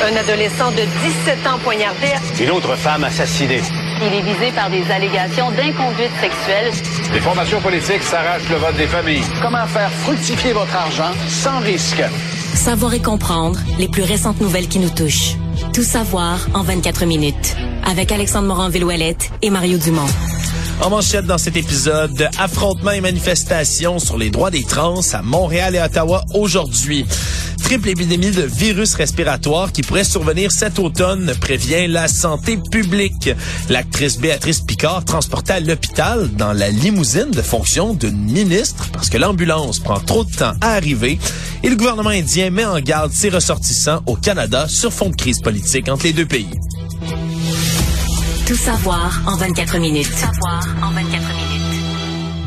Un adolescent de 17 ans poignardé. Une autre femme assassinée. Il est visé par des allégations d'inconduite sexuelle. Les formations politiques s'arrachent le vote des familles. Comment faire fructifier votre argent sans risque? Savoir et comprendre les plus récentes nouvelles qui nous touchent. Tout savoir en 24 minutes. Avec Alexandre Morin-Villouellette et Mario Dumont. En manchette dans cet épisode, affrontements et manifestations sur les droits des trans à Montréal et Ottawa aujourd'hui. Triple épidémie de virus respiratoire qui pourrait survenir cet automne, prévient la santé publique. L'actrice Béatrice Picard transportée à l'hôpital dans la limousine de fonction d'une ministre parce que l'ambulance prend trop de temps à arriver et le gouvernement indien met en garde ses ressortissants au Canada sur fond de crise politique entre les deux pays. Tout savoir en 24 minutes. Tout savoir en 24 minutes.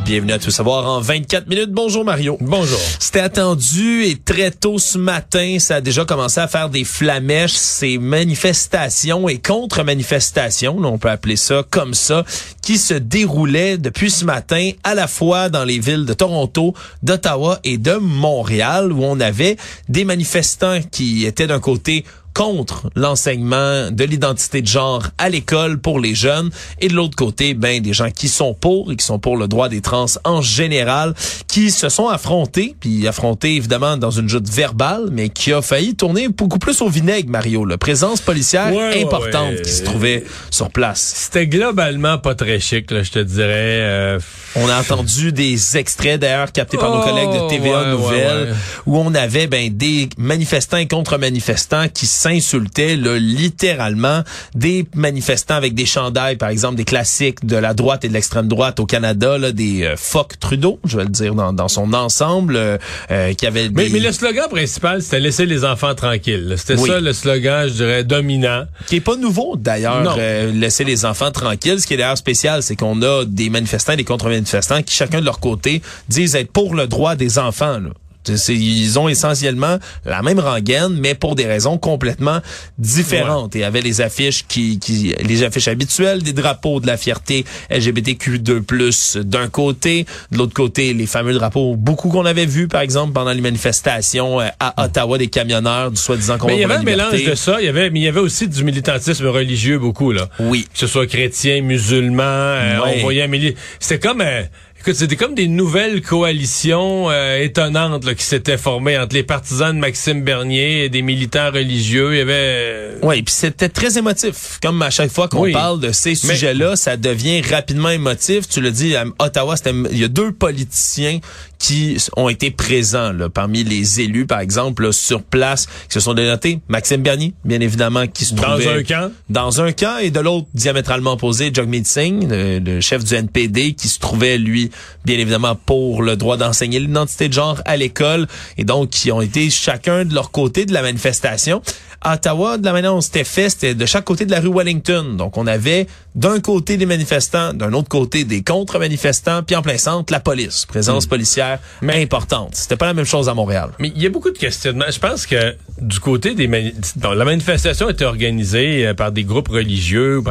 Bienvenue à Tout savoir en 24 minutes. Bonjour Mario. Bonjour. C'était attendu et très tôt ce matin, ça a déjà commencé à faire des flamèches, ces manifestations et contre-manifestations, on peut appeler ça comme ça, qui se déroulaient depuis ce matin à la fois dans les villes de Toronto, d'Ottawa et de Montréal, où on avait des manifestants qui étaient d'un côté contre l'enseignement de l'identité de genre à l'école pour les jeunes et de l'autre côté ben des gens qui sont pour et qui sont pour le droit des trans en général qui se sont affrontés puis affrontés évidemment dans une joute verbale mais qui a failli tourner beaucoup plus au vinaigre Mario la présence policière Ouais, importante ouais, ouais. qui se trouvait sur place C'était globalement pas très chic, là, je te dirais. euh, On a entendu des extraits d'ailleurs captés par nos Oh, collègues de TVA ouais, Nouvelles ouais, ouais. où on avait ben des manifestants et contre-manifestants qui s'insultaient là, littéralement des manifestants avec des chandails par exemple des classiques de la droite et de l'extrême droite au Canada là, des euh, fuck Trudeau, je vais le dire dans, dans son ensemble euh, euh, qui avait Mais, des- mais le slogan principal, c'était laisser les enfants tranquilles. C'était Oui. ça le slogan, je dirais, dominant. qui est pas nouveau d'ailleurs euh, laisser les enfants tranquilles ce qui est d'ailleurs spécial c'est qu'on a des manifestants et des contre-manifestants qui chacun de leur côté disent être pour le droit des enfants là. Ils ont essentiellement la même rengaine, mais pour des raisons complètement différentes. Et avaient les affiches qui, qui, les affiches habituelles, des drapeaux de la fierté LGBTQ2+, d'un côté. De l'autre côté, les fameux drapeaux, beaucoup qu'on avait vus, par exemple, pendant les manifestations euh, à Ottawa des camionneurs, du soi-disant Mais il y combat avait un la mélange de ça. Il y avait, mais il y avait aussi du militantisme religieux beaucoup là. Oui. Que ce soit chrétien, musulman, euh, Ouais. on voyait un C'était comme, euh, écoute, c'était comme des nouvelles coalitions euh, étonnantes là, qui s'étaient formées entre les partisans de Maxime Bernier et des militants religieux. Il y avait. euh, Oui, puis c'était très émotif. Comme à chaque fois qu'on Oui. parle de ces Mais- sujets-là, ça devient rapidement émotif. Tu le dis, à Ottawa, c'était, il y a deux politiciens qui ont été présents là, parmi les élus, par exemple, là, sur place, qui se sont dénotés. Maxime Bernier, bien évidemment, qui se Dans trouvait un camp. dans un camp, et de l'autre, diamétralement opposé, Jagmeet Singh, le, le chef du NPD, qui se trouvait, lui, bien évidemment, pour le droit d'enseigner l'identité de genre à l'école, et donc qui ont été chacun de leur côté de la manifestation. À Ottawa, de la manière dont c'était fait, c'était de chaque côté de la rue Wellington. Donc, on avait d'un côté des manifestants, d'un autre côté des contre-manifestants, puis en plein centre, la police. Présence policière importante. C'était pas la même chose à Montréal. Mais il y a beaucoup de questionnements. Je pense que du côté des mani- bon, la manifestation était organisée euh, par des groupes religieux.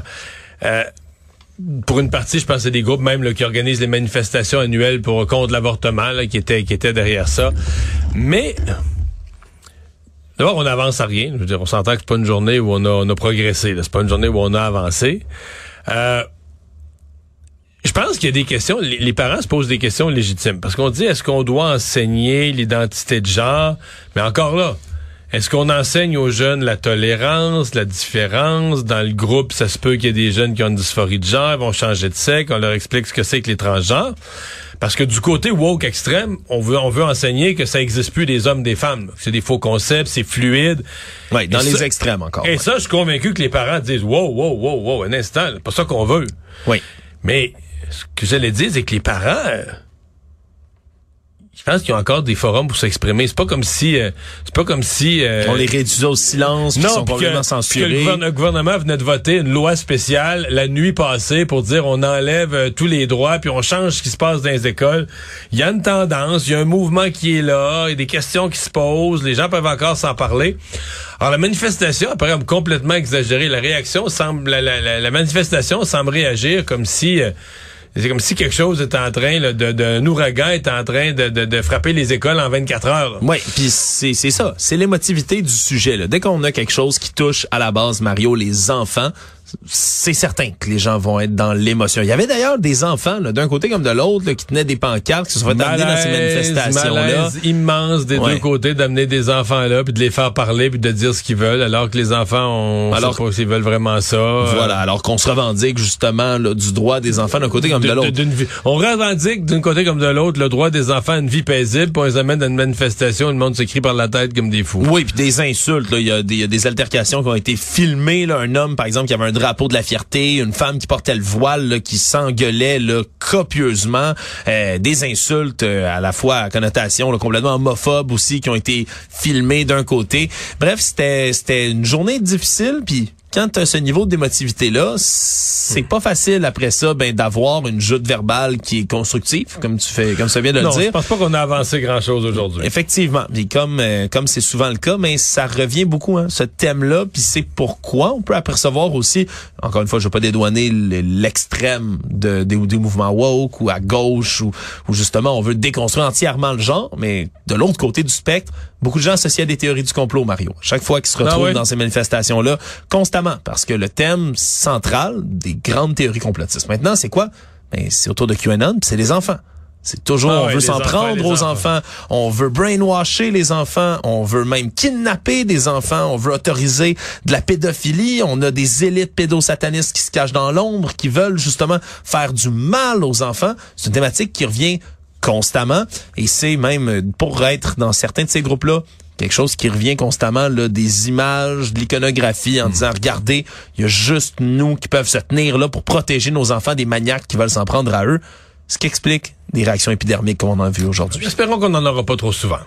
Euh, pour une partie, je pense que c'est des groupes même là, qui organisent les manifestations annuelles pour contre l'avortement, qui étaient qui derrière ça. Mais d'abord, on n'avance à rien. Je veux dire, on s'entend que c'est pas une journée où on a, on a progressé. C'est pas une journée où on a avancé. Euh, je pense qu'il y a des questions, les, les parents se posent des questions légitimes. Parce qu'on dit, est-ce qu'on doit enseigner l'identité de genre? Mais encore là, est-ce qu'on enseigne aux jeunes la tolérance, la différence? Dans le groupe, ça se peut qu'il y ait des jeunes qui ont une dysphorie de genre, ils vont changer de sexe, on leur explique ce que c'est que les transgenres. Parce que du côté woke extrême, on veut, on veut enseigner que ça existe plus des hommes, des femmes. C'est des faux concepts, c'est fluide. Oui, dans Et les ça- extrêmes encore. Et ouais. ça, je suis convaincu que les parents disent, wow, wow, wow, wow, un instant, c'est pas ça qu'on veut. Oui. Mais ce que j'allais dire, c'est que les parents, euh, je pense qu'ils ont encore des forums pour s'exprimer. C'est pas comme si, euh, c'est pas comme si. euh, On les réduisait au silence, ils sont que- puis que le, censurés. gouvernement, le gouvernement venait de voter une loi spéciale la nuit passée pour dire on enlève euh, tous les droits puis on change ce qui se passe dans les écoles. Il y a une tendance, il y a un mouvement qui est là, il y a des questions qui se posent, les gens peuvent encore s'en parler. Alors la manifestation, après comme complètement exagérée, la réaction semble, la, la- la- la manifestation semble réagir comme si euh, c'est comme si quelque chose est en train de d'un ouragan est en train de, de, de, frapper les écoles en 24 heures. Oui, puis c'est c'est ça, c'est l'émotivité du sujet là. Dès qu'on a quelque chose qui touche à la base Mario les enfants, c'est certain que les gens vont être dans l'émotion. Il y avait d'ailleurs des enfants, d'un côté comme de l'autre, qui tenaient des pancartes, qui se sont fait amener dans ces manifestations-là. immense des deux côtés d'amener des enfants là, puis de les faire parler, puis de dire ce qu'ils veulent, alors que les enfants, on alors, sait pas s'ils veulent vraiment ça. Voilà, alors qu'on se revendique justement là, du droit des enfants d'un côté comme de, l'autre. On revendique d'un côté comme de l'autre le droit des enfants à une vie paisible, puis on les amène dans une manifestation, le monde s'écrit par la tête comme des fous. Oui, puis des insultes. Il y, a des, y a des altercations qui ont été filmées. Là, un homme, par exemple, qui avait un drapeau de la fierté, une femme qui portait le voile, qui s'engueulait copieusement, euh, des insultes euh, à la fois à connotation complètement homophobe aussi qui ont été filmées d'un côté. Bref, c'était c'était une journée difficile puis quand tu as ce niveau d'émotivité là, c'est pas facile après ça ben d'avoir une joute verbale qui est constructive comme tu fais comme ça vient de le dire. je pense pas qu'on a avancé grand-chose aujourd'hui. Effectivement, puis comme euh, comme c'est souvent le cas, mais ça revient beaucoup hein, ce thème là, puis c'est pourquoi on peut apercevoir aussi encore une fois, je veux pas dédouaner l'extrême de des, des, mouvements woke ou à gauche ou, ou justement on veut déconstruire entièrement le genre, mais de l'autre côté du spectre, beaucoup de gens associent à des théories du complot Mario. Chaque fois qu'ils se ah retrouvent dans ces manifestations là, constamment parce que le thème central des grandes théories complotistes maintenant, c'est quoi? Ben, c'est autour de QAnon, c'est les enfants. C'est toujours, ah on veut s'en prendre aux enfants. on veut brainwasher les enfants, on veut même kidnapper des enfants, on veut autoriser de la pédophilie, on a des élites pédosatanistes qui se cachent dans l'ombre, qui veulent justement faire du mal aux enfants. C'est une thématique qui revient constamment et c'est même pour être dans certains de ces groupes-là quelque chose qui revient constamment, là, des images, de l'iconographie en hmm. disant, regardez, il y a juste nous qui peuvent se tenir là pour protéger nos enfants des maniaques qui veulent s'en prendre à eux. Ce qui explique des réactions épidermiques comme on en a vu aujourd'hui. Espérons qu'on n'en aura pas trop souvent.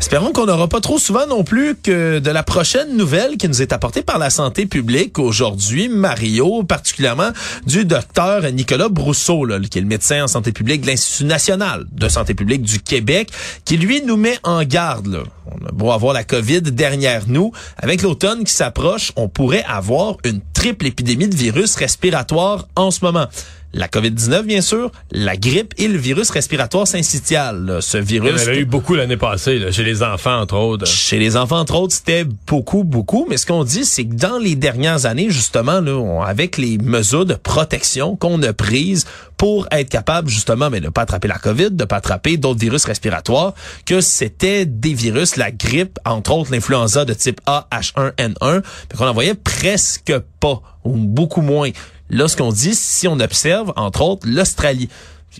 Espérons qu'on n'aura pas trop souvent non plus que de la prochaine nouvelle qui nous est apportée par la santé publique aujourd'hui, Mario, particulièrement du docteur Nicolas Brousseau, qui est le médecin en santé publique de l'Institut national de santé publique du Québec, qui lui nous met en garde. Là. On a beau avoir la COVID derrière nous, avec l'automne qui s'approche, on pourrait avoir une triple épidémie de virus respiratoire en ce moment la COVID-19, bien sûr, la grippe et le virus respiratoire syncytial. Ce virus... Il y en avait eu beaucoup l'année passée, chez les enfants, entre autres. Chez les enfants, entre autres, c'était beaucoup, beaucoup. Mais ce qu'on dit, c'est que dans les dernières années, justement, là, avec les mesures de protection qu'on a prises pour être capable, justement, mais de ne pas attraper la COVID, de ne pas attraper d'autres virus respiratoires, que c'était des virus, la grippe, entre autres l'influenza de type A, H1N1, qu'on en voyait presque pas, ou beaucoup moins. Là, ce qu'on dit, si on observe, entre autres, l'Australie.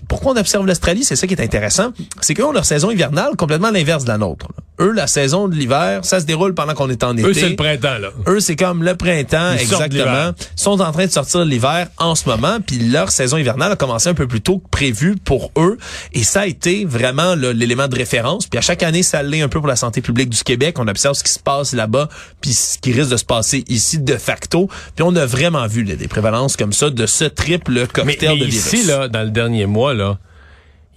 Pourquoi on observe l'Australie? C'est ça qui est intéressant. C'est qu'eux ont leur saison hivernale complètement l'inverse de la nôtre. Eux, la saison de l'hiver, ça se déroule pendant qu'on est en été. Eux, c'est le printemps, là. Eux, c'est comme le printemps, exactement. Ils sont en train de sortir l'hiver en ce moment, puis leur saison hivernale a commencé un peu plus tôt que prévu pour eux. Et ça a été vraiment l'élément de référence. Puis à chaque année, ça l'est un peu pour la santé publique du Québec. On observe ce qui se passe là-bas, puis ce qui risque de se passer ici de facto. Puis on a vraiment vu des prévalences comme ça de ce triple cocktail de virus. ici, là, dans le dernier mois, là,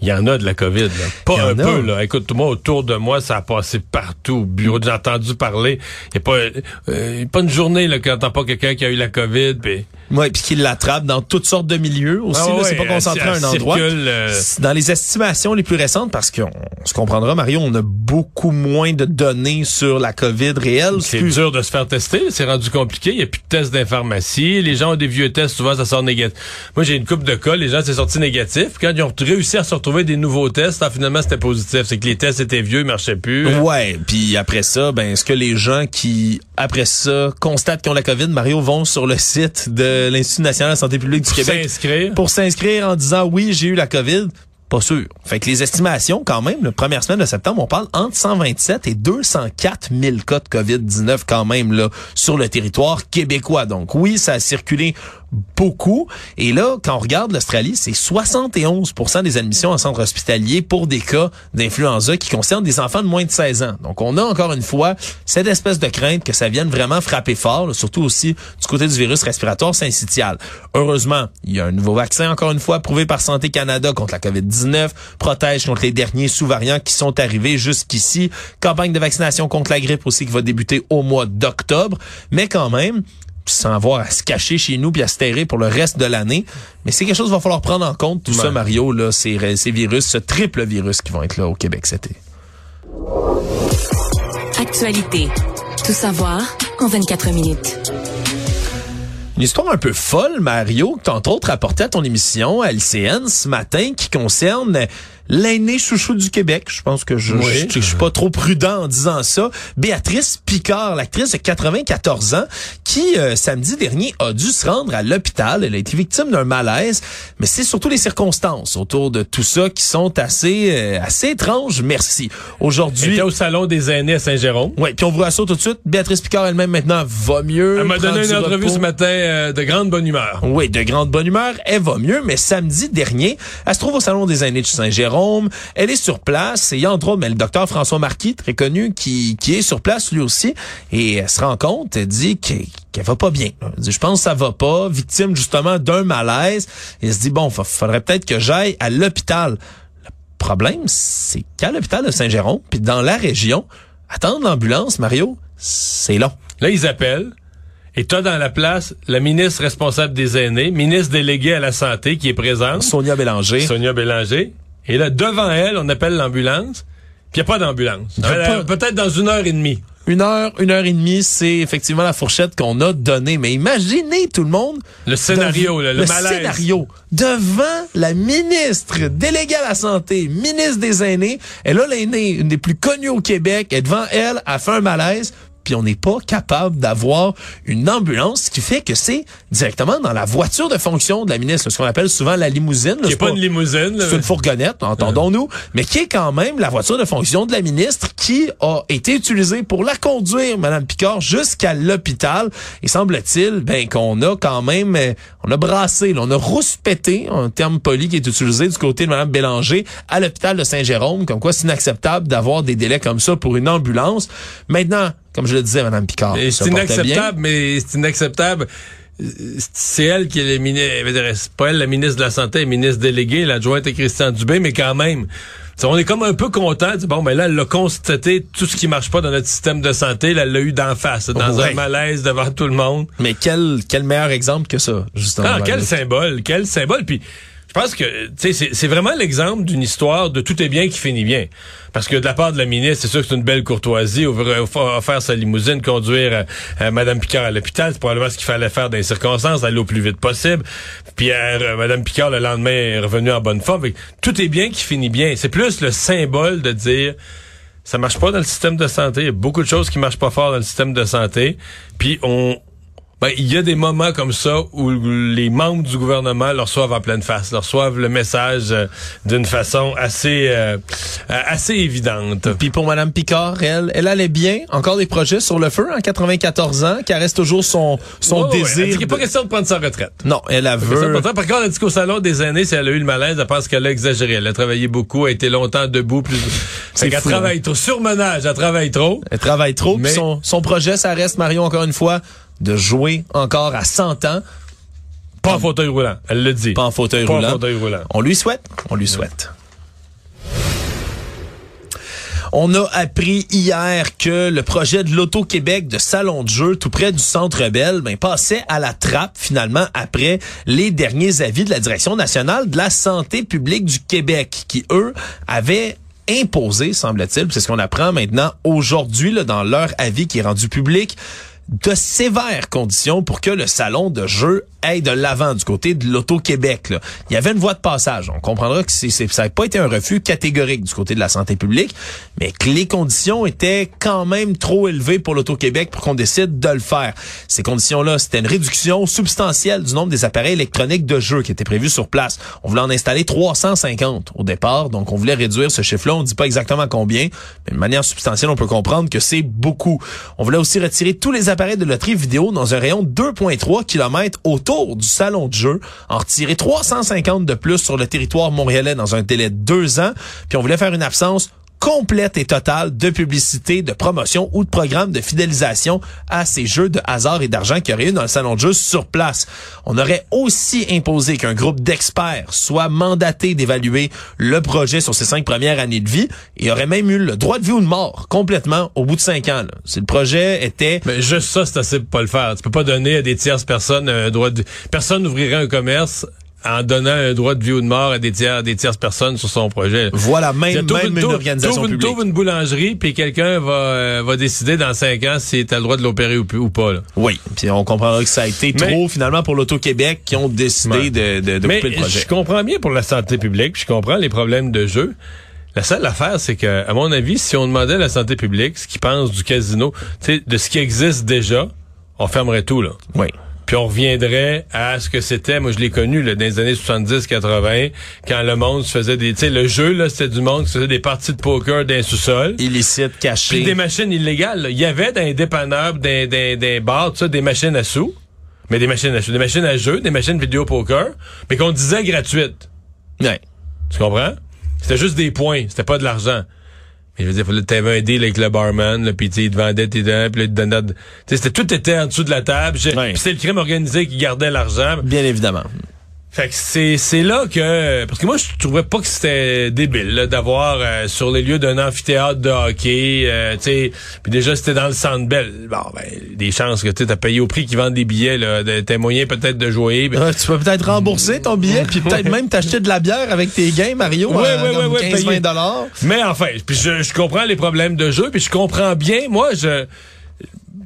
il y en a de la COVID. Là. Pas un peu. Là. Écoute, moi, autour de moi, ça a passé partout. Au bureau, j'ai entendu parler. Il n'y a pas, euh, pas une journée là, quand t'entends pas quelqu'un qui a eu la COVID. Pis... Oui, puis qu'il l'attrape dans toutes sortes de milieux aussi. Ah c'est pas concentré à un endroit. Euh, dans les estimations les plus récentes, parce qu'on se comprendra, Mario, on a beaucoup moins de données sur la COVID réelle. C'est dur de se faire tester. C'est rendu compliqué. Il n'y a plus de tests d'informatie. Les gens ont des vieux tests. Souvent, ça sort négatif. Moi, j'ai une coupe de cas. Les gens, c'est sorti négatif. Quand ils ont réussi à se retrouver des nouveaux tests, finalement, c'était positif. C'est que les tests étaient vieux, ils marchaient plus. Ouais. Puis après ça, ben, est-ce que les gens qui, après ça, constatent qu'ils ont la COVID, Mario, vont sur le site de l'Institut national de la santé publique du Québec. Pour s'inscrire en disant oui, j'ai eu la COVID? Pas sûr. Fait que les estimations, quand même, la première semaine de septembre, on parle entre 127 et 204 000 cas de COVID-19 quand même là sur le territoire québécois. Donc oui, ça a circulé beaucoup. Et là, quand on regarde l'Australie, c'est 71% des admissions en centre hospitalier pour des cas d'influenza qui concernent des enfants de moins de 16 ans. Donc, on a encore une fois cette espèce de crainte que ça vienne vraiment frapper fort, surtout aussi du côté du virus respiratoire syncytial. Heureusement, il y a un nouveau vaccin, encore une fois, approuvé par Santé Canada contre la COVID-19, protège contre les derniers sous-variants qui sont arrivés jusqu'ici. Campagne de vaccination contre la grippe aussi qui va débuter au mois d'octobre. Mais quand même, sans avoir à se cacher chez nous puis à se terrer pour le reste de l'année. Mais c'est quelque chose qu'il va falloir prendre en compte, tout ça, Mario, là, ces, ces virus, ce triple virus qui vont être là au Québec cet été. Actualité. Tout savoir en 24 minutes. Une histoire un peu folle, Mario, que tu entre autres apporté à ton émission à LCN ce matin qui concerne l'aîné chouchou du Québec. Je pense que je, je, suis pas trop prudent en disant ça. Béatrice Picard, l'actrice de 94 ans, qui euh, samedi dernier a dû se rendre à l'hôpital. Elle a été victime d'un malaise, mais c'est surtout les circonstances autour de tout ça qui sont assez euh, assez étranges. Merci. Aujourd'hui, était au salon des aînés à Saint-Jérôme. Oui, puis on vous rassure tout de suite. Béatrice Picard elle-même maintenant va mieux. Elle m'a donné une entrevue ce matin euh, de grande bonne humeur. Oui, de grande bonne humeur. Elle va mieux, mais samedi dernier, elle se trouve au salon des aînés de Saint-Jérôme elle est sur place et entre autres mais le docteur François Marquis, très connu, qui, qui est sur place lui aussi. Et elle se rend compte, elle dit qu'elle va pas bien. Elle dit, je pense que ça va pas, victime justement d'un malaise. Et elle se dit, bon, il faudrait peut-être que j'aille à l'hôpital. Le problème, c'est qu'à l'hôpital de Saint-Jérôme, puis dans la région, attendre l'ambulance, Mario, c'est long. Là, ils appellent. Et toi, dans la place, la ministre responsable des aînés, ministre déléguée à la santé qui est présente. Sonia Bélanger. Sonia Bélanger. Et là, devant elle, on appelle l'ambulance. Puis il n'y a pas d'ambulance. Peut-être dans une heure et demie. Une heure, une heure et demie, c'est effectivement la fourchette qu'on a donnée. Mais imaginez tout le monde. Le scénario, le, le, scénario. Devant la ministre déléguée à la santé, ministre des aînés. Elle a l'aînée, une des plus connues au Québec. Et devant elle, a fait un malaise puis on n'est pas capable d'avoir une ambulance, ce qui fait que c'est directement dans la voiture de fonction de la ministre, ce qu'on appelle souvent la limousine. Qui n'est pas, une limousine. C'est une fourgonnette, entendons-nous, mais qui est quand même la voiture de fonction de la ministre qui a été utilisée pour la conduire, Madame Picard, jusqu'à l'hôpital. Et semble-t-il, ben, qu'on a quand même, euh, on a brassé, on a rouspété, un terme poli qui est utilisé du côté de Madame Bélanger à l'hôpital de Saint-Jérôme, comme quoi c'est inacceptable d'avoir des délais comme ça pour une ambulance. Maintenant, comme je le disais, Mme Picard. C'est inacceptable, mais c'est inacceptable. C'est elle qui est la ministre, c'est pas elle la ministre de la Santé, la ministre déléguée, l'adjointe est Christian Dubé, mais quand même. On est comme un peu content. Bon, mais là, elle a constaté tout ce qui marche pas dans notre système de santé. Là, elle l'a eu d'en face, dans un malaise devant tout le monde. Mais quel, quel meilleur exemple que ça, justement. Ah, quel symbole, quel symbole. Puis je pense que c'est vraiment l'exemple d'une histoire de tout est bien qui finit bien. Parce que de la part de la ministre, c'est sûr que c'est une belle courtoisie, offrir sa limousine, conduire euh, euh, Madame Picard à l'hôpital, c'est probablement ce qu'il fallait faire dans les circonstances, aller au plus vite possible. Puis euh, Madame Picard, le lendemain, est revenue en bonne forme. Tout est bien qui finit bien. C'est plus le symbole de dire ça marche pas dans le système de santé. Il y a beaucoup de choses qui marchent pas fort dans le système de santé. Puis on, ben, il y a des moments comme ça où les membres du gouvernement leur reçoivent en pleine face, leur reçoivent le message euh, d'une façon assez euh, euh, assez évidente. Puis pour Madame Picard, elle, elle allait bien, encore des projets sur le feu en 94 ans, qui reste toujours son son désir. Il n'est pas question de prendre sa retraite. Non, elle a veut. Par contre, elle a dit qu'au salon des aînés, si elle a eu le malaise, elle pense qu'elle a exagéré. Elle a travaillé beaucoup, a été longtemps debout. Plus... C'est qu'elle travaille hein. trop. Surmenage, elle travaille trop. Elle travaille trop. Mais... Son, son projet, ça reste, Marion, encore une fois, de jouer encore à 100 ans. Pas en fauteuil roulant, elle le dit. Pas en fauteuil, pas roulant. En fauteuil roulant. On lui souhaite, on lui souhaite. On a appris hier que le projet de l'Auto-Québec de salon de jeu tout près du Centre Bell ben, passait à la trappe finalement après les derniers avis de la Direction nationale de la santé publique du Québec qui, eux, avaient imposé, semble-t-il, c'est ce qu'on apprend maintenant aujourd'hui dans leur avis qui est rendu public, de sévères conditions pour que le salon de jeu aille de l'avant du côté de l'Auto-Québec. Il y avait une voie de passage. On comprendra que ça n'a pas été un refus catégorique du côté de la santé publique, mais que les conditions étaient quand même trop élevées pour l'Auto-Québec pour qu'on décide de le faire. Ces conditions-là, c'était une réduction substantielle du nombre des appareils électroniques de jeu qui étaient prévus sur place. On voulait en installer 350 au départ, donc on voulait réduire ce chiffre-là. On ne dit pas exactement combien, mais de manière substantielle, on peut comprendre que c'est beaucoup. On voulait aussi retirer tous les appareils de loterie vidéo dans un rayon de 2,3 km autour du salon de jeu, en retirer 350 de plus sur le territoire montréalais dans un délai de deux ans, puis on voulait faire une absence complète et totale de publicité, de promotion ou de programme de fidélisation à ces jeux de hasard et d'argent qu'il y aurait eu dans le salon de jeu sur place. On aurait aussi imposé qu'un groupe d'experts soit mandaté d'évaluer le projet sur ses cinq premières années de vie et aurait même eu le droit de vie ou de mort complètement au bout de cinq ans. Si le projet était... Mais juste ça, c'est assez pour pas le faire. Tu peux pas donner à des tierces personnes un droit de... Personne n'ouvrirait un commerce en donnant un droit de vie ou de mort à des tiers, des tierces personnes sur son projet. Voilà, même, même une, organisation une, publique. t'ouvres une boulangerie, puis quelqu'un va, euh, va décider dans cinq ans si t'as le droit de l'opérer ou, ou pas. Là. Oui, puis on comprendra que ça a été Mais- trop finalement pour l'Auto-Québec qui ont décidé de, de, de Mais couper le projet. je comprends bien pour la santé publique, puis je comprends les problèmes de jeu. La seule affaire, c'est que, à mon avis, si on demandait à la santé publique ce qu'ils pensent du casino, tu sais, de ce qui existe déjà, on fermerait tout, là. Oui. Puis on reviendrait à ce que c'était, moi je l'ai connu là, dans les années 70-80, quand le monde se faisait des... Tu sais, le jeu, là, c'était du monde qui se faisait des parties de poker dans les sous-sols. Illicite, caché. Puis des machines illégales. là. Il y avait dans les dépanneurs, dans, dans, dans les bars, tout ça, des machines à sous. Mais des machines à sous, des machines à jeu, des machines vidéo poker, mais qu'on disait gratuites. Ouais. Tu comprends? C'était juste des points, c'était pas de l'argent. Mais je veux dire, fallait t'avais un deal avec le barman, là, puis il te vendait tes dents, puis là, il te donnait... c'était tout était en dessous de la table. Puis c'était le crime organisé qui gardait l'argent. Bien évidemment. Fait que c'est c'est là que parce que moi je trouvais pas que c'était débile d'avoir euh, sur les lieux d'un amphithéâtre de hockey, euh, tu sais, puis déjà c'était dans le Centre Bell. Bon ben des chances que tu as payé au prix qu'ils vendent des billets là, de- t'as moyen peut-être de jouer. Ben, Ouais, tu peux peut-être rembourser ton billet, puis peut-être même t'acheter de la bière avec tes gains, Mario, Ouais, à ouais, comme ouais, ouais, 15-20 payer. dollars. Mais enfin, puis je, je comprends les problèmes de jeu, puis je comprends bien, moi, je...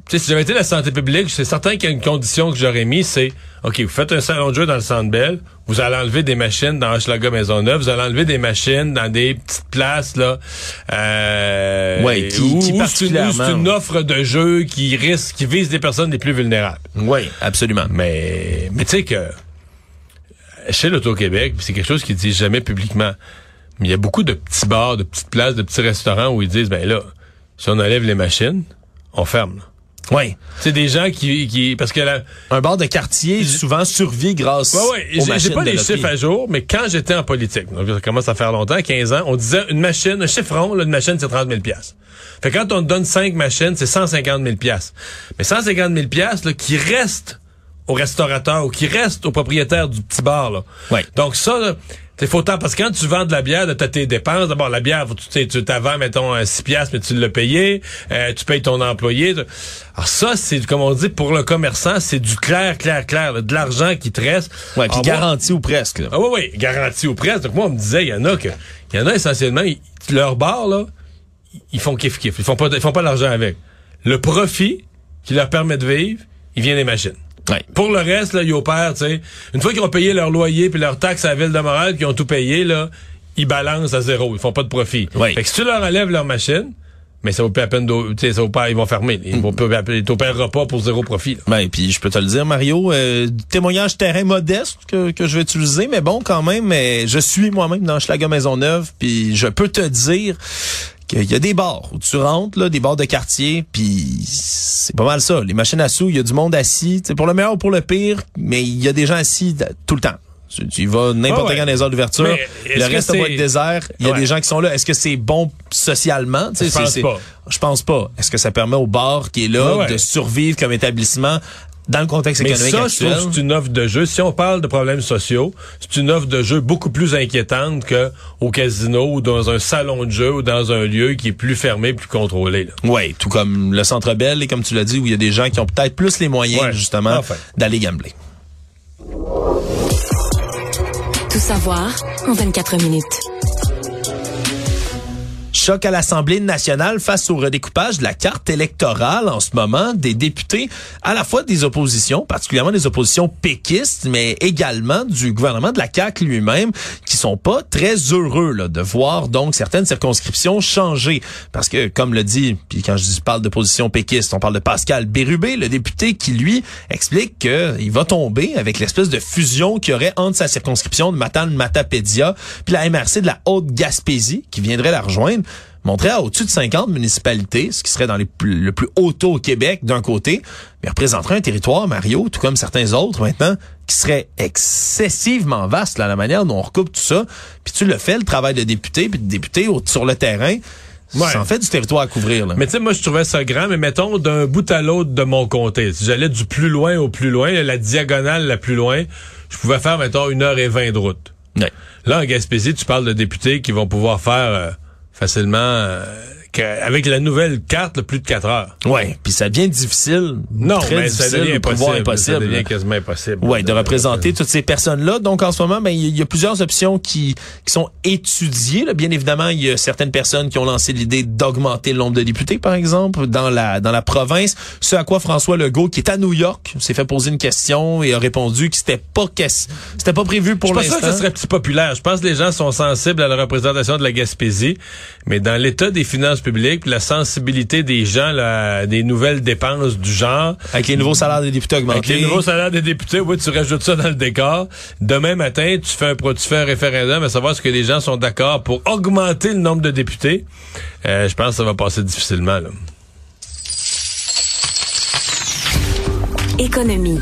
Tu sais, si j'avais été la santé publique, c'est certain qu'il y a une condition que j'aurais mis, c'est, OK, vous faites un salon de jeu dans le Centre Bell, vous allez enlever des machines dans Hochelaga Maisonneuve, vous allez enlever des machines dans des petites places, là, euh, Ouais, qui- où- qui où c'est une, une offre de jeu qui risque, qui vise des personnes les plus vulnérables. Oui, absolument. Mais, mais tu sais que chez l'Auto-Québec, c'est quelque chose qu'ils disent jamais publiquement, mais il y a beaucoup de petits bars, de petites places, de petits restaurants où ils disent, ben là, si on enlève les machines, on ferme. là. Oui. C'est des gens qui, qui parce que la, Un bar de quartier souvent survit grâce ouais, aux j'ai- pas les chiffres à jour, mais quand j'étais en politique, donc ça commence à faire longtemps, 15 ans, on disait une machine, un chiffron, là, une machine, c'est 30 000 piastres. Fait que quand on te donne 5 machines, c'est 150 000 piastres. Mais 150 000 piastres, là, qui restent au restaurateur ou qui restent au propriétaire du petit bar, là. Ouais. Donc ça, là, c'est faut tant, parce que quand tu vends de la bière, tu as tes dépenses. D'abord, la bière, tu sais, tu t'avais, mettons, un 6 piastres, mais tu l'as payé. Euh, tu payes ton employé. Alors ça, c'est, comme on dit, pour le commerçant, c'est du clair, clair, clair, là, de l'argent qui te reste. Ouais, puis moi- garanti ou presque. là. ah oui, oui, garanti au presse. Donc moi, on me disait, il y en a que, il y en a essentiellement, ils- leur bar, là, ils font kiff kiff. Ils font pas, ils font pas l'argent avec. Le profit qui leur permet de vivre, il vient des machines. Ouais. Pour le reste, là, ils opèrent, tu sais. Une fois qu'ils ont payé leur loyer puis leur taxe à la ville de Montréal, qu'ils ont tout payé, là, ils balancent à zéro. Ils font pas de profit. Ouais. Fait que si tu leur enlèves leur machine, mais ça vaut plus à peine sais, ça vaut pas, ils vont fermer. Ils vont plus, ils t'opéreront pas pour zéro profit, là. Ben, puis je peux te le dire, Mario, euh, témoignage terrain modeste que, que je vais utiliser, mais bon, quand même, mais je suis moi-même dans Schlager Maisonneuve, puis je peux te dire qu'il y a des bars où tu rentres, là, des bars de quartier, puis c'est pas mal ça. Les machines à sous, il y a du monde assis, c'est pour le meilleur ou pour le pire, mais il y a des gens assis tout le temps. Tu, tu y vas n'importe Ah ouais. quand dans les heures d'ouverture, le reste va être désert, il y a Ouais. des gens qui sont là. Est-ce que c'est bon socialement? Je pense pas. Je pense pas. Est-ce que ça permet au bar qui est là ouais. de survivre comme établissement dans le contexte Mais économique ça, je actuel? trouve que c'est une offre de jeu. Si on parle de problèmes sociaux, c'est une offre de jeu beaucoup plus inquiétante que au casino ou dans un salon de jeu ou dans un lieu qui est plus fermé, plus contrôlé. Oui, tout comme le Centre Bell et comme tu l'as dit, où il y a des gens qui ont peut-être plus les moyens, Ouais. justement, Enfin. d'aller gambler. Tout savoir en 24 minutes. Choc à l'Assemblée nationale face au redécoupage de la carte électorale en ce moment des députés à la fois des oppositions, particulièrement des oppositions péquistes, mais également du gouvernement de la CAQ lui-même, qui sont pas très heureux là, de voir donc certaines circonscriptions changer. Parce que, comme le dit, puis quand je parle d'opposition péquiste, on parle de Pascal Bérubé, le député qui, lui, explique qu'il va tomber avec l'espèce de fusion qu'il y aurait entre sa circonscription de Matane-Matapédia puis la MRC de la Haute-Gaspésie qui viendrait la rejoindre montrait à au-dessus de 50 municipalités, ce qui serait dans les plus- le plus haut taux au Québec d'un côté, mais représenterait un territoire, Mario, tout comme certains autres maintenant, qui serait excessivement vaste, là, la manière dont on recoupe tout ça. Puis tu le fais, le travail de député, puis de député au- sur le terrain. Ouais. Ça en fait du territoire à couvrir. Là. Mais tu sais, moi, je trouvais ça grand, mais mettons, d'un bout à l'autre de mon comté. Si j'allais du plus loin au plus loin, la diagonale la plus loin, je pouvais faire, mettons, une heure et vingt de route. Ouais. Là, en Gaspésie, tu parles de députés qui vont pouvoir faire euh, facilement, euh, avec la nouvelle carte, plus de quatre heures. Ouais, puis ça devient difficile. Non, très mais ça devient pouvoir impossible. Ça impossible. devient quasiment impossible. Ouais, de représenter toutes ces personnes-là. Donc en ce moment, ben il y, a plusieurs options qui, qui sont étudiées. là. Bien évidemment, il y a certaines personnes qui ont lancé l'idée d'augmenter le nombre de députés, par exemple, dans la dans la province. Ce à quoi François Legault, qui est à New York, s'est fait poser une question et a répondu que c'était pas c'était pas prévu pour Je pense l'instant. que ce serait petit populaire. Je pense que les gens sont sensibles à la représentation de la Gaspésie, mais dans l'état des finances publiques, puis la sensibilité des gens là, à des nouvelles dépenses du genre, Avec les nouveaux salaires des députés avec augmentés. les nouveaux salaires des députés, oui, tu rajoutes ça dans le décor. Demain matin, tu fais un, tu fais un référendum à savoir ce que les gens sont d'accord pour augmenter le nombre de députés. Euh, je pense que ça va passer difficilement. Là. Économie.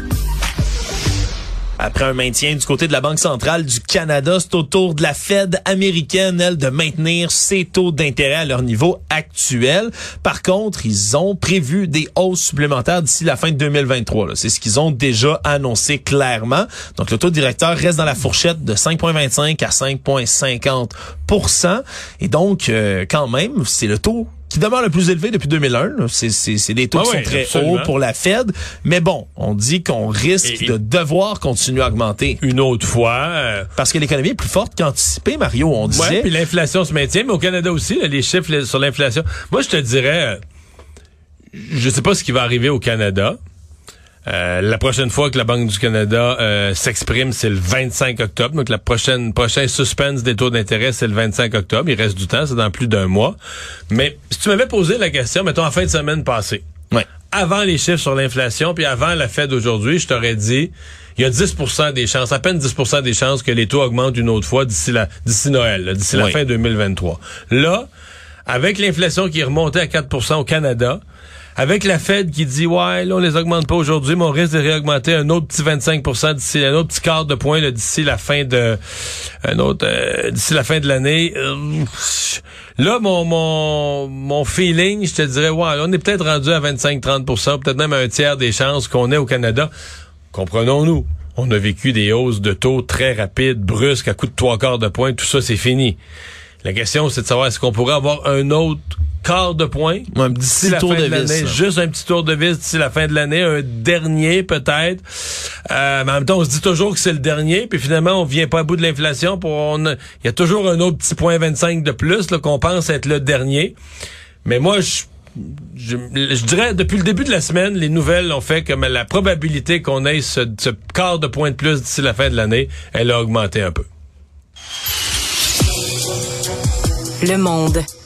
Après un maintien du côté de la Banque centrale du Canada, c'est au tour de la Fed américaine, elle, de maintenir ses taux d'intérêt à leur niveau actuel. Par contre, ils ont prévu des hausses supplémentaires d'ici la fin de 2023. là. C'est ce qu'ils ont déjà annoncé clairement. Donc, le taux directeur reste dans la fourchette de 5,25 à 5,50% Et donc, euh, quand même, c'est le taux qui demeure le plus élevé depuis 2001. là. C'est, des taux Ah qui oui, sont très absolument. hauts pour la Fed. Mais bon, on dit qu'on risque Et- de devoir continuer à augmenter. Une autre fois. euh, Parce que l'économie est plus forte qu'anticipé, Mario, on Ouais, disait. puis l'inflation se maintient, mais au Canada aussi, là, les chiffres sur l'inflation. Moi, je te dirais, je sais pas ce qui va arriver au Canada. Euh, la prochaine fois que la Banque du Canada euh, s'exprime, c'est le 25 octobre. Donc, la prochaine prochain suspense des taux d'intérêt, c'est le 25 octobre. Il reste du temps, c'est dans plus d'un mois. Mais si tu m'avais posé la question, mettons en fin de semaine passée, Ouais. avant les chiffres sur l'inflation, puis avant la Fed d'aujourd'hui, je t'aurais dit, il y a 10% des chances, à peine 10% des chances que les taux augmentent une autre fois d'ici la d'ici Noël, d'ici la fin 2023. Là, avec l'inflation qui est remontée à 4% au Canada, avec la Fed qui dit ouais, là on les augmente pas aujourd'hui, mais on risque de réaugmenter un autre petit 25% d'ici un autre petit quart de point d'ici la fin de un autre euh, d'ici la fin de l'année. Euh, là mon mon mon feeling, je te dirais ouais, là, on est peut-être rendu à 25 30% peut-être même à un tiers des chances qu'on ait au Canada. Comprenons-nous. On a vécu des hausses de taux très rapides, brusques, à coup de trois quarts de point. Tout ça, c'est fini. La question, c'est de savoir est-ce qu'on pourrait avoir un autre quart de point Un d'ici petit la tour fin de de vis. juste un petit tour de vis d'ici la fin de l'année, un dernier peut-être. Euh, mais en même temps, on se dit toujours que c'est le dernier, puis finalement, on vient pas à bout de l'inflation. Pour il y a toujours un autre petit point 25 de plus qu'on pense être le dernier. Mais moi, je, je, je dirais depuis le début de la semaine, les nouvelles ont fait que la probabilité qu'on ait ce, ce quart de point de plus d'ici la fin de l'année, elle a augmenté un peu. Le monde.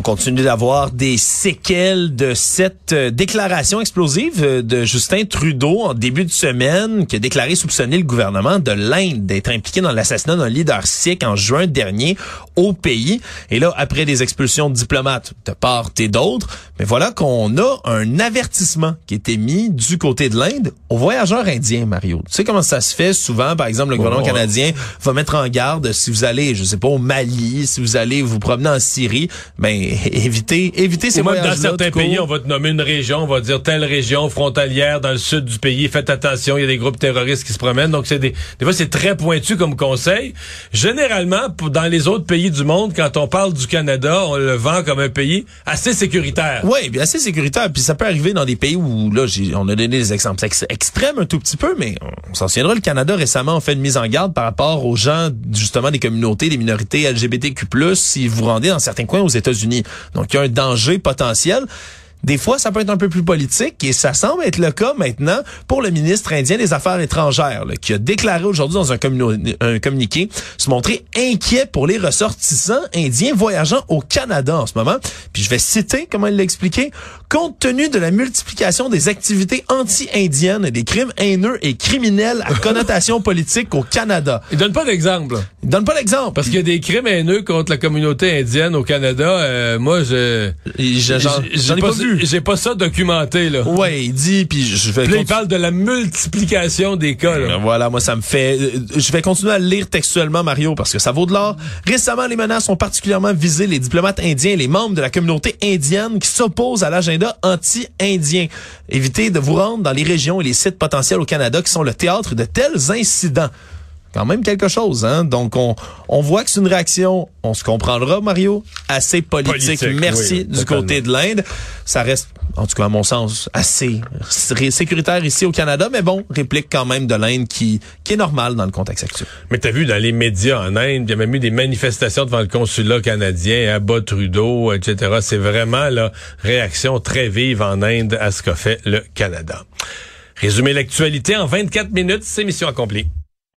On continue d'avoir des séquelles de cette euh, déclaration explosive euh, de Justin Trudeau en début de semaine qui a déclaré soupçonner le gouvernement de l'Inde d'être impliqué dans l'assassinat d'un leader sikh en juin dernier au pays. Et là, après des expulsions de diplomates de part et d'autre, mais voilà qu'on a un avertissement qui a été mis du côté de l'Inde aux voyageurs indiens, Mario. Tu sais comment ça se fait souvent, par exemple, le gouvernement canadien va mettre en garde si vous allez, je sais pas, au Mali, si vous allez vous promener en Syrie, ben évitez, évitez ces même dans voyages-là. certains pays, on va te nommer une région, on va dire telle région frontalière dans le sud du pays. Faites attention, il y a des groupes terroristes qui se promènent. Donc c'est des, des fois c'est très pointu comme conseil. Généralement, dans les autres pays du monde, quand on parle du Canada, on le vend comme un pays assez sécuritaire. Oui, bien assez sécuritaire. Puis ça peut arriver dans des pays où, là, on a donné des exemples ex- extrêmes un tout petit peu, mais on s'en souviendra, le Canada récemment a fait une mise en garde par rapport aux gens, justement, des communautés, des minorités LGBTQ+, si vous rendez dans certains coins aux États-Unis. Donc, il y a un danger potentiel. Des fois, ça peut être un peu plus politique et ça semble être le cas maintenant pour le ministre indien des Affaires étrangères, là, qui a déclaré aujourd'hui dans un, communiqué se montrer inquiet pour les ressortissants indiens voyageant au Canada en ce moment. Puis je vais citer comment il l'a expliqué. Compte tenu de la multiplication des activités anti-indiennes et des crimes haineux et criminels à connotation politique au Canada. Il donne pas d'exemple. Il donne pas l'exemple. Parce qu'il y a des crimes haineux contre la communauté indienne au Canada. Euh, moi, je j'en ai pas, pas vu. Plus. J'ai pas ça documenté, là. Ouais, il dit, puis je vais... Puis il parle de la multiplication des cas, là. Ben Voilà, moi ça me fait. euh, Je vais continuer à le lire textuellement, Mario, parce que ça vaut de l'or. Récemment, les menaces ont particulièrement visé les diplomates indiens et les membres de la communauté indienne qui s'opposent à l'agenda anti-indien. Évitez de vous rendre dans les régions et les sites potentiels au Canada qui sont le théâtre de tels incidents. Quand même quelque chose, hein? Donc, on, on voit que c'est une réaction, on se comprendra, Mario, assez politique. Politique, Merci oui, du totalement. côté de l'Inde. Ça reste, en tout cas à mon sens, assez sé- sécuritaire ici au Canada, mais bon, réplique quand même de l'Inde qui, qui est normale dans le contexte actuel. Mais t'as vu dans les médias en Inde, il y a même eu des manifestations devant le consulat canadien, à bas Trudeau, etc. C'est vraiment la réaction très vive en Inde à ce qu'a fait le Canada. Résumer l'actualité en 24 minutes, c'est mission accomplie.